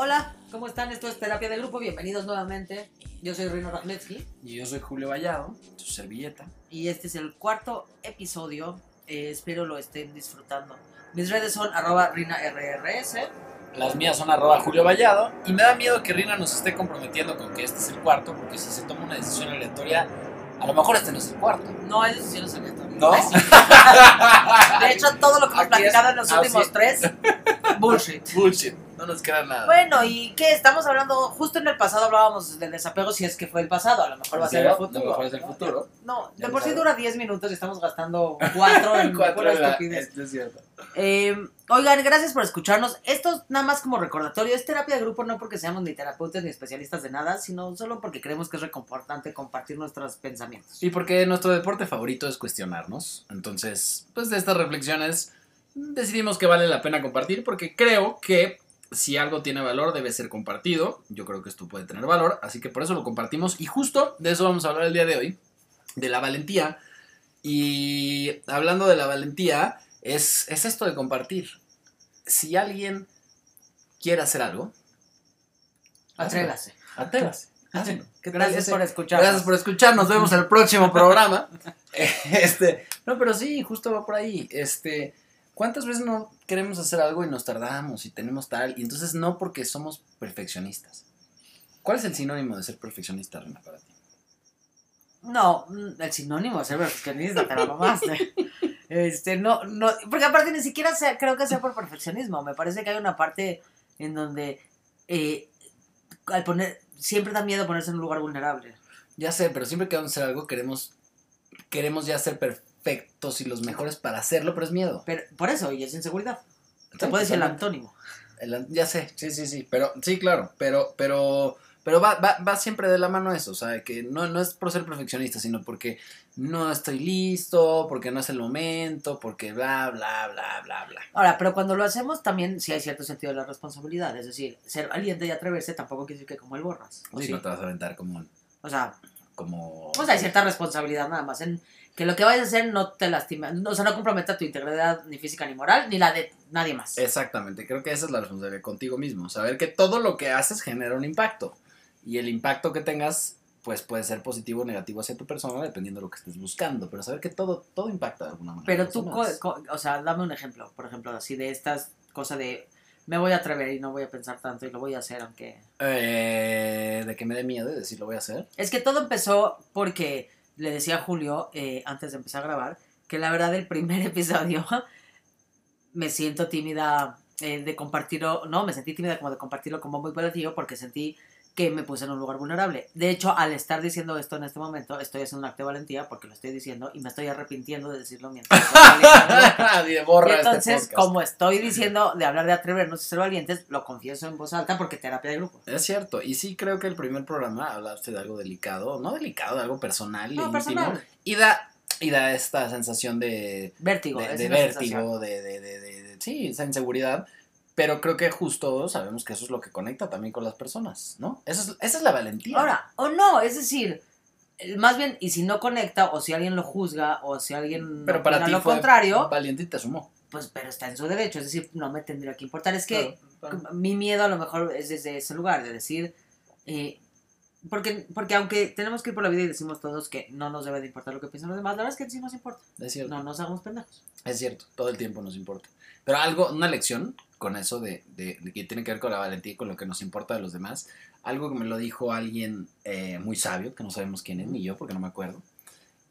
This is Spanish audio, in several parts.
Hola, ¿cómo están? Esto es Terapia de Grupo. Bienvenidos nuevamente. Yo soy Rino Rajletsky Y yo soy Julio Vallado, tu servilleta. y este es el cuarto episodio. Eh, espero lo estén disfrutando. Mis redes son arroba RinaRRS. Las mías son arroba Julio Vallado. Y me da miedo que Rina nos esté comprometiendo con que este es el cuarto, porque si se toma una decisión aleatoria, a lo mejor este no es el cuarto. No hay decisiones aleatorias. ¿No? Ay, sí. De hecho, todo lo que hemos es- platicado en los últimos tres, bullshit. Bullshit. No nos queda nada. Bueno, ¿y qué? Estamos hablando, justo en el pasado hablábamos del desapego, si es que fue el pasado, a lo mejor va a ser el A futuro. lo mejor es el futuro. No, de por sí dura 10 minutos y estamos gastando 4 en pura estupidez. Esto es cierto. Eh, oigan, gracias por escucharnos. Esto es nada más como recordatorio. Es terapia de grupo no porque seamos ni terapeutas ni especialistas de nada, sino solo porque creemos que es reconfortante compartir nuestros pensamientos. Y porque nuestro deporte favorito es cuestionarnos. Entonces, pues de estas reflexiones decidimos que vale la pena compartir porque creo que si algo tiene valor debe ser compartido. Yo creo que esto puede tener valor, así que por eso lo compartimos. Y justo de eso vamos a hablar el día de hoy, de la valentía. Y hablando de la valentía, es, es esto de compartir. Si alguien quiere hacer algo, Atrévase. atrévase. hazlo. ¿Qué tal Gracias ese- por escucharnos. Gracias por escuchar. Nos vemos en el próximo programa. Este, no, pero sí, justo va por ahí. Este, ¿cuántas veces no queremos hacer algo y nos tardamos y tenemos tal? Y entonces no porque somos perfeccionistas. ¿Cuál es el sinónimo de ser perfeccionista, Rena, para ti? No, mm, el sinónimo de ser perfeccionista, te la mamaste. Este, no, no, porque aparte ni siquiera sea- creo que sea por perfeccionismo. Me parece que hay una parte en donde eh, al poner, siempre da miedo ponerse en un lugar vulnerable. Ya sé, pero siempre que vamos a hacer algo queremos, queremos ya ser perfectos y los mejores para hacerlo, pero es miedo. Pero por eso, y es inseguridad. Se Sí, puede decir el antónimo. El- ya sé, sí, sí, sí, pero sí, claro, pero, pero, pero va, va, va siempre de la mano eso, o sea, que no, no es por ser perfeccionista, sino porque no estoy listo, porque no es el momento, porque bla, bla, bla, bla, bla. Ahora, pero cuando lo hacemos también sí hay cierto sentido de la responsabilidad. Es decir, ser valiente y atreverse tampoco quiere decir que como el borras. ¿o Sí, sí? no te vas a aventar como, O sea, como... pues hay cierta responsabilidad nada más en que lo que vayas a hacer no te lastima, o sea, no comprometa tu integridad ni física ni moral, ni la de nadie más. Exactamente, creo que esa es la responsabilidad contigo mismo, saber que todo lo que haces genera un impacto, y el impacto que tengas, pues puede ser positivo o negativo hacia tu persona, dependiendo de lo que estés buscando, pero saber que todo, todo impacta de alguna manera. Pero tú, o sea, dame un ejemplo, por ejemplo, así de estas cosas de me voy a atrever y no voy a pensar tanto y lo voy a hacer aunque... Eh, de que me dé miedo y decir lo voy a hacer. Es que todo empezó porque le decía a Julio, eh, antes de empezar a grabar, que la verdad el primer episodio me siento tímida eh, de compartirlo, no, me sentí tímida como de compartirlo como muy platillo porque sentí que me puse en un lugar vulnerable. De hecho, al estar diciendo esto en este momento, estoy haciendo un acto de valentía porque lo estoy diciendo y me estoy arrepintiendo de decirlo mientras. Y de borra Y entonces, como estoy diciendo de hablar de atrevernos y ser valientes, lo confieso en voz alta porque terapia de grupo. Es cierto, y sí creo que el primer programa hablaste de algo delicado, no delicado, de algo personal, No, íntimo, personal. y da, y da esta sensación de, Vértigo. de, vértigo, de, de, de, de- de- sí, esa inseguridad, pero creo que justo sabemos que eso es lo que conecta también con las personas, ¿no? Eso es, esa es la valentía. Ahora, o no, es decir, más bien, y si no conecta, o si alguien lo juzga, o si alguien pero opina para ti lo fue contrario, valiente y te sumó. pues, pero está en su derecho, es decir, no me tendría que importar. Es que Claro, claro. mi miedo a lo mejor es desde ese lugar, de decir, eh, porque, porque aunque tenemos que ir por la vida y decimos todos que no nos debe de importar lo que piensan los demás, la verdad es que sí nos importa, Es cierto. no nos hagamos pendejos. Es cierto, todo el tiempo nos importa. Pero algo, una lección con eso de, de- de que tiene que ver con la valentía y con lo que nos importa de los demás, algo que me lo dijo alguien eh, muy sabio, que no sabemos quién es, ni yo, porque no me acuerdo,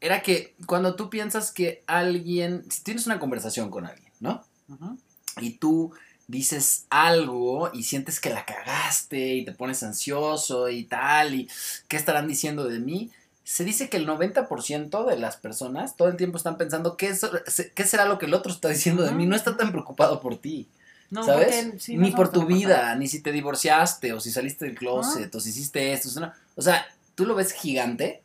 era que cuando tú piensas que alguien, si tienes una conversación con alguien, ¿no? Y tú dices algo y sientes que la cagaste y te pones ansioso y tal, y qué estarán diciendo de mí, se dice que el 90% de las personas todo el tiempo están pensando qué, es, qué será lo que el otro está diciendo de mí. No está tan preocupado por ti, No, ¿sabes? porque sí, ni por tu vida, ni si te divorciaste, o si saliste del closet, o si hiciste esto. o sea, tú lo ves gigante,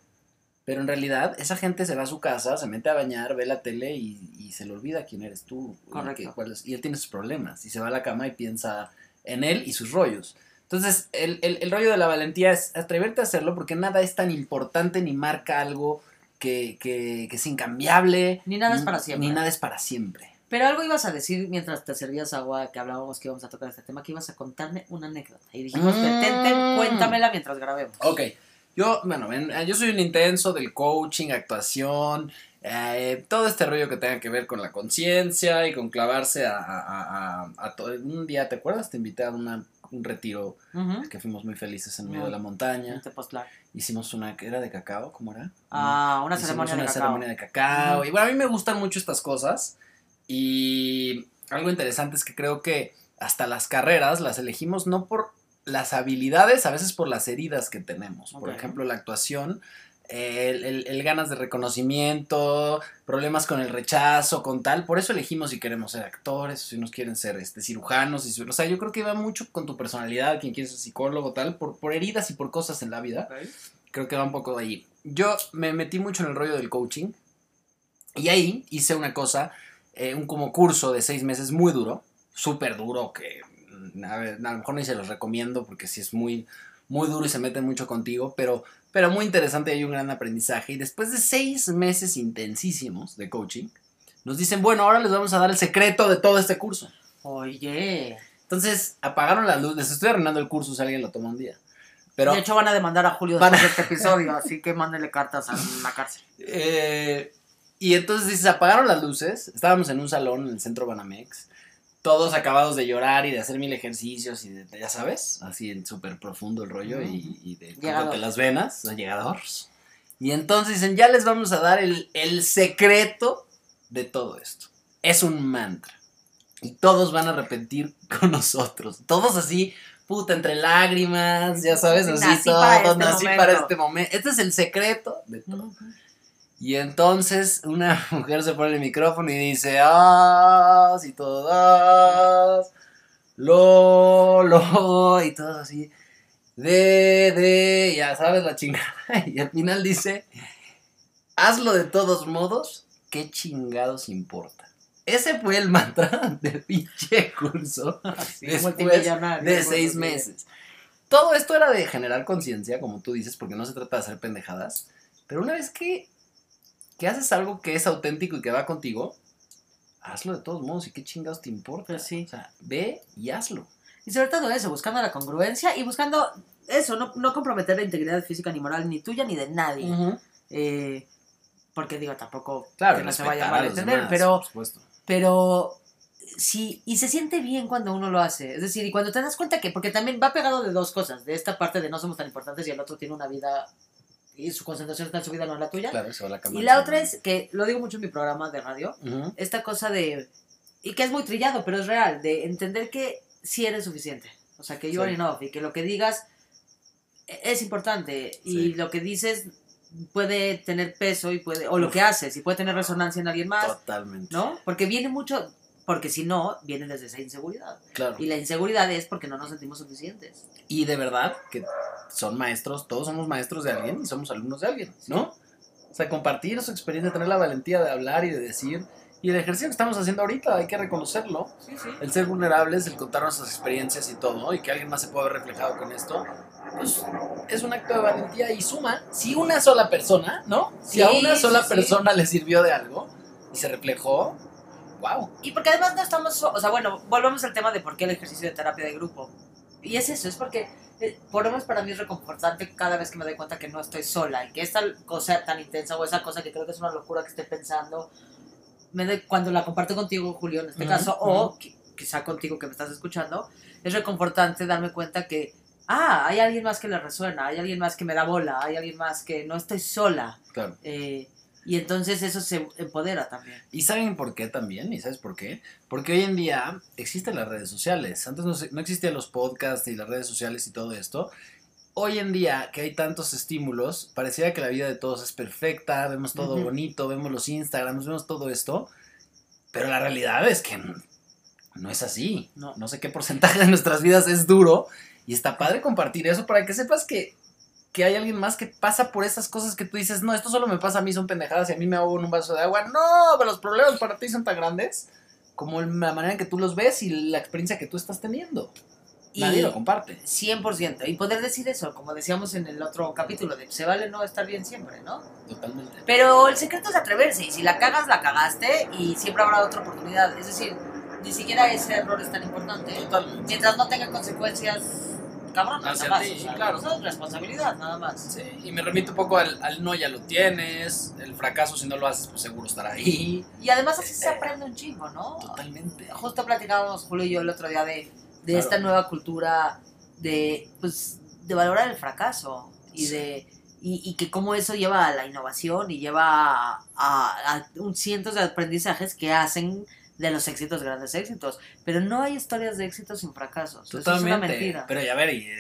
pero en realidad esa gente se va a su casa, se mete a bañar, ve la tele y, y se le olvida quién eres tú. y Correcto. que- cuál es- y él tiene sus problemas, y se va a la cama y piensa en él y sus rollos. Entonces, el, el- el rollo de la valentía es atreverte a hacerlo porque nada es tan importante ni marca algo que, que, que es incambiable. Ni nada es para siempre. Ni nada es para siempre. Pero algo ibas a decir mientras te servías agua, que hablábamos que íbamos a tocar este tema, que ibas a contarme una anécdota. Y dijimos, Mm. detente, cuéntamela mientras grabemos. Ok, yo, bueno, eh, yo soy un intenso del coaching, actuación, eh, todo este rollo que tenga que ver con la conciencia y con clavarse a, a- a- a- todo. Un día, ¿te acuerdas? Te invité a una- un retiro Ujú. que fuimos muy felices en medio Muy. de la montaña. Hicimos una, ¿era de cacao? ¿Cómo era? Ah, una Hicimos ceremonia una de cacao. ceremonia de cacao. Y bueno, a mí me gustan mucho estas cosas. Y algo interesante es que creo que hasta las carreras las elegimos no por las habilidades, a veces por las heridas que tenemos. Por Ok. ejemplo, la actuación, el, el- el ganas de reconocimiento, problemas con el rechazo, con tal. Por eso elegimos si queremos ser actores, si nos quieren ser este, cirujanos. Y, o sea, yo creo que va mucho con tu personalidad, quien quiere ser psicólogo, tal, por, por heridas y por cosas en la vida creo que va un poco de ahí. Yo me metí mucho en el rollo del coaching y ahí hice una cosa, eh, un como curso de seis meses muy duro, súper duro, que mm, a, ver, a lo mejor ni se los recomiendo porque sí es muy, muy duro y se mete mucho contigo, pero, pero muy interesante y hay un gran aprendizaje. Y después de seis meses intensísimos de coaching, nos dicen, bueno, ahora les vamos a dar el secreto de todo este curso. Oye. Entonces apagaron la luz, les estoy arruinando el curso si alguien lo toma un día. Pero de hecho, van a demandar a Julio Van a- después de este episodio, así que mándenle cartas a la cárcel. Eh, y entonces dices, apagaron las luces, estábamos en un salón en el centro Banamex, todos acabados de llorar y de hacer mil ejercicios y de, ya sabes, así en súper profundo el rollo y, y de cómprate las venas, los llegadores. Y entonces dicen, ya les vamos a dar el, el secreto de todo esto. Es un mantra. Y todos van a repetir con nosotros. Todos así, puta, entre lágrimas, ya sabes, así Nací todos, para este nací momento. para este momento. Este es el secreto de todo. Y entonces una mujer se pone el micrófono y dice, ah, y todas, lo, lo, y todo así, de, de, ya sabes la chingada. Y al final dice, hazlo de todos modos, ¿qué chingados importa? Ese fue el mantra del pinche curso Así, Después de seis sí. meses. Todo esto era de generar conciencia, como tú dices, porque no se trata de hacer pendejadas. Pero una vez que, que haces algo que es auténtico y que va contigo, hazlo de todos modos. ¿Y qué chingados te importa? Pues sí. O sea, ve y hazlo. Y sobre todo eso, buscando la congruencia y buscando eso, no, no comprometer la integridad física ni moral ni tuya ni de nadie. Eh, porque digo, tampoco Claro, que no se vaya a los malentender, demás, pero, por supuesto. pero sí, y se siente bien cuando uno lo hace. Es decir, y cuando te das cuenta que, porque también va pegado de dos cosas, de esta parte de no somos tan importantes y el otro tiene una vida y su concentración está en su vida, no en la tuya. Claro, eso a la y la otra es que, lo digo mucho en mi programa de radio, Ujú. esta cosa de, y que es muy trillado, pero es real, de entender que sí eres suficiente. O sea, que you Sí. are enough y que lo que digas e- es importante y Sí. lo que dices puede tener peso y puede, o lo que haces y puede tener resonancia en alguien más, Totalmente. ¿no? Porque viene mucho, porque si no, viene desde esa inseguridad. Claro. Y la inseguridad es porque no nos sentimos suficientes. Y de verdad que son maestros, todos somos maestros de alguien y somos alumnos de alguien, ¿no? O sea, compartir su experiencia, tener la valentía de hablar y de decir. Y el ejercicio que estamos haciendo ahorita, hay que reconocerlo. Sí, sí. El ser vulnerables, el contar nuestras experiencias y todo, y que alguien más se pueda ver reflejado con esto, pues es un acto de valentía y suma. Si una sola persona, ¿no? Si a Sí, una sola persona le sirvió de algo y se reflejó, wow. Y porque además no estamos, o sea, bueno, volvemos al tema de por qué el ejercicio de terapia de grupo. Y es eso, es porque, eh, por lo menos para mí es reconfortante cada vez que me doy cuenta que no estoy sola y que esta cosa tan intensa o esa cosa que creo que es una locura que estoy pensando, me doy- cuando la comparto contigo, Julio, en este Ujú, caso, o ujú. qui- quizá contigo que me estás escuchando, es reconfortante darme cuenta que, ah, hay alguien más que le resuena, hay alguien más que me da bola, hay alguien más que no estoy sola. Claro. Eh, y entonces eso se empodera también. ¿Y saben por qué también? ¿Y sabes por qué? Porque hoy en día existen las redes sociales. Antes no, no existían los podcasts y las redes sociales y todo esto. Hoy en día que hay tantos estímulos, pareciera que la vida de todos es perfecta, vemos todo bonito, vemos los Instagrams, vemos todo esto, pero la realidad es que no es así. No. No sé qué porcentaje de nuestras vidas es duro y está padre compartir eso para que sepas que, que hay alguien más que pasa por esas cosas que tú dices, no, esto solo me pasa a mí, son pendejadas y a mí me ahogo en un vaso de agua. No, pero los problemas para ti son tan grandes como la manera en que tú los ves y la experiencia que tú estás teniendo. Y- nadie lo comparte. 100%. Y poder decir eso, como decíamos en el otro capítulo, de se vale no estar bien siempre, ¿no? Totalmente. Pero el secreto es atreverse. Y si la cagas, la cagaste. Y siempre habrá otra oportunidad. Es decir, ni siquiera ese error es tan importante. Totalmente. Mientras no tenga consecuencias cabronas, Hacia nada más. ti, o sea, claro. Es responsabilidad, nada más. Sí, y me remito un poco al, al no ya lo tienes, el fracaso si no lo haces pues seguro estará ahí. Y además así se aprende un chingo, ¿no? Totalmente. Justo platicábamos Julio y yo el otro día de, de Claro. esta nueva cultura de, pues, de valorar el fracaso y Sí. de y, y que cómo eso lleva a la innovación y lleva a, a- a un cientos de aprendizajes que hacen de los éxitos grandes éxitos. Pero no hay historias de éxito sin fracasos. Eso es una Totalmente. mentira. Pero ya ver, y, eh,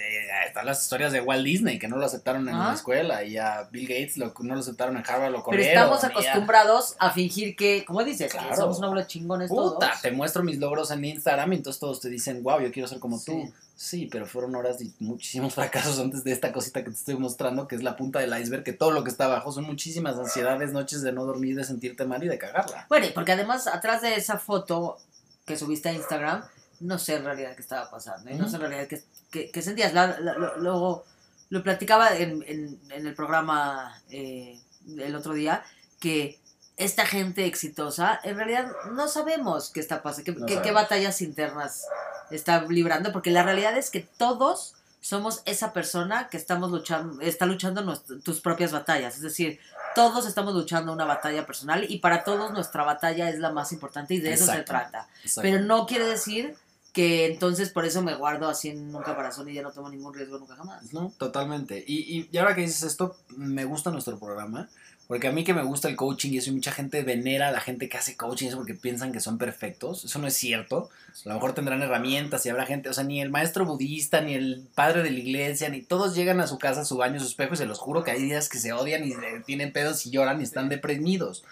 están las historias de Walt Disney que no lo aceptaron en Ah. la escuela y a Bill Gates lo, no lo aceptaron en Harvard, lo Pero corrieron. estamos y a- acostumbrados a fingir que, como dices, que Claro. somos una bola de chingones todos. Puta, te muestro mis logros en Instagram y entonces todos te dicen, wow, yo quiero ser como Sí. tú. Sí, pero fueron horas y muchísimos fracasos antes de esta cosita que te estoy mostrando, que es la punta del iceberg, que todo lo que está abajo son muchísimas ansiedades, noches de no dormir, de sentirte mal y de cagarla. Bueno, y porque además atrás de esa foto que subiste a Instagram, no sé en realidad qué estaba pasando, y no Ujú. sé en realidad qué, qué- qué sentías. La- la- lo, lo- lo platicaba en, en- en el programa eh, el otro día, que esta gente exitosa, en realidad no sabemos qué está pasando, qué, No qué- batallas internas está librando, porque la realidad es que todos somos esa persona que estamos luchando, está luchando tus propias batallas, es decir, todos estamos luchando una batalla personal y para todos nuestra batalla es la más importante y de eso se trata. Exacto. Pero no quiere decir que entonces por eso me guardo así en un caparazón y ya no tomo ningún riesgo nunca jamás. No, totalmente. Y, y, y ahora que dices esto, me gusta nuestro programa. Porque a mí que me gusta el coaching y eso, y mucha gente venera a la gente que hace coaching, eso porque piensan que son perfectos. Eso no es cierto. A lo mejor tendrán herramientas y habrá gente, o sea, ni el maestro budista, ni el padre de la iglesia, ni todos llegan a su casa, a su baño, a su espejo, y se los juro que hay días que se odian y tienen pedos y lloran y están deprimidos.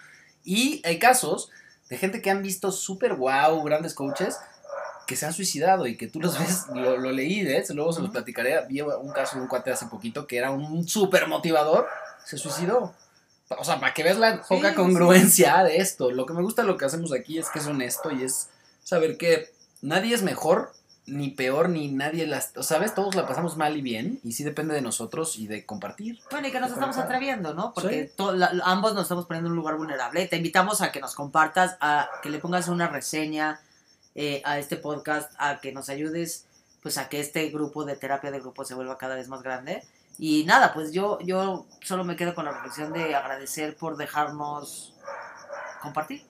Y hay casos de gente que han visto súper wow, grandes coaches, que se han suicidado y que tú los ves, lo, lo leí, ¿eh? luego se los platicaré. Vi un caso de un cuate hace poquito que era un súper motivador, se suicidó. O sea, para que veas la poca sí. congruencia de esto. Lo que me gusta lo que hacemos aquí es que es honesto y es saber que nadie es mejor ni peor ni nadie las, sabes, todos la pasamos mal y bien y sí depende de nosotros y de compartir. Bueno, y que nos estamos atreviendo, ¿no? Porque Sí. to- la- ambos nos estamos poniendo en un lugar vulnerable. Te invitamos a que nos compartas, a que le pongas una reseña eh, a este podcast, a que nos ayudes, pues a que este grupo de terapia de grupo se vuelva cada vez más grande. Y nada, pues yo, yo solo me quedo con la reflexión de agradecer por dejarnos compartir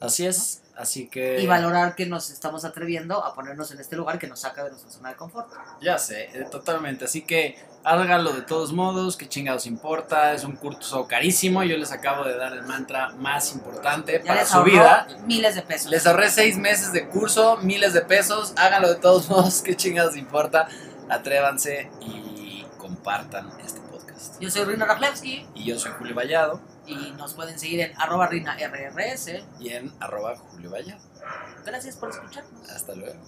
Así es, así que y valorar que nos estamos atreviendo a ponernos en este lugar que nos saca de nuestra zona de confort. Ya sé, eh, totalmente. Así que háganlo de todos modos, que chingados importa. Es un curso carísimo. Yo les acabo de dar el mantra más importante Ya para su vida. miles de pesos. Les ahorré seis meses de curso, miles de pesos. Háganlo de todos modos, que chingados importa. Atrévanse y compartan este podcast. Yo soy Rina Raflewski Y yo soy Julio Vallado y nos pueden seguir en arroba rina rrs. y en arroba Julio Vallado. Gracias por escucharnos. Hasta luego.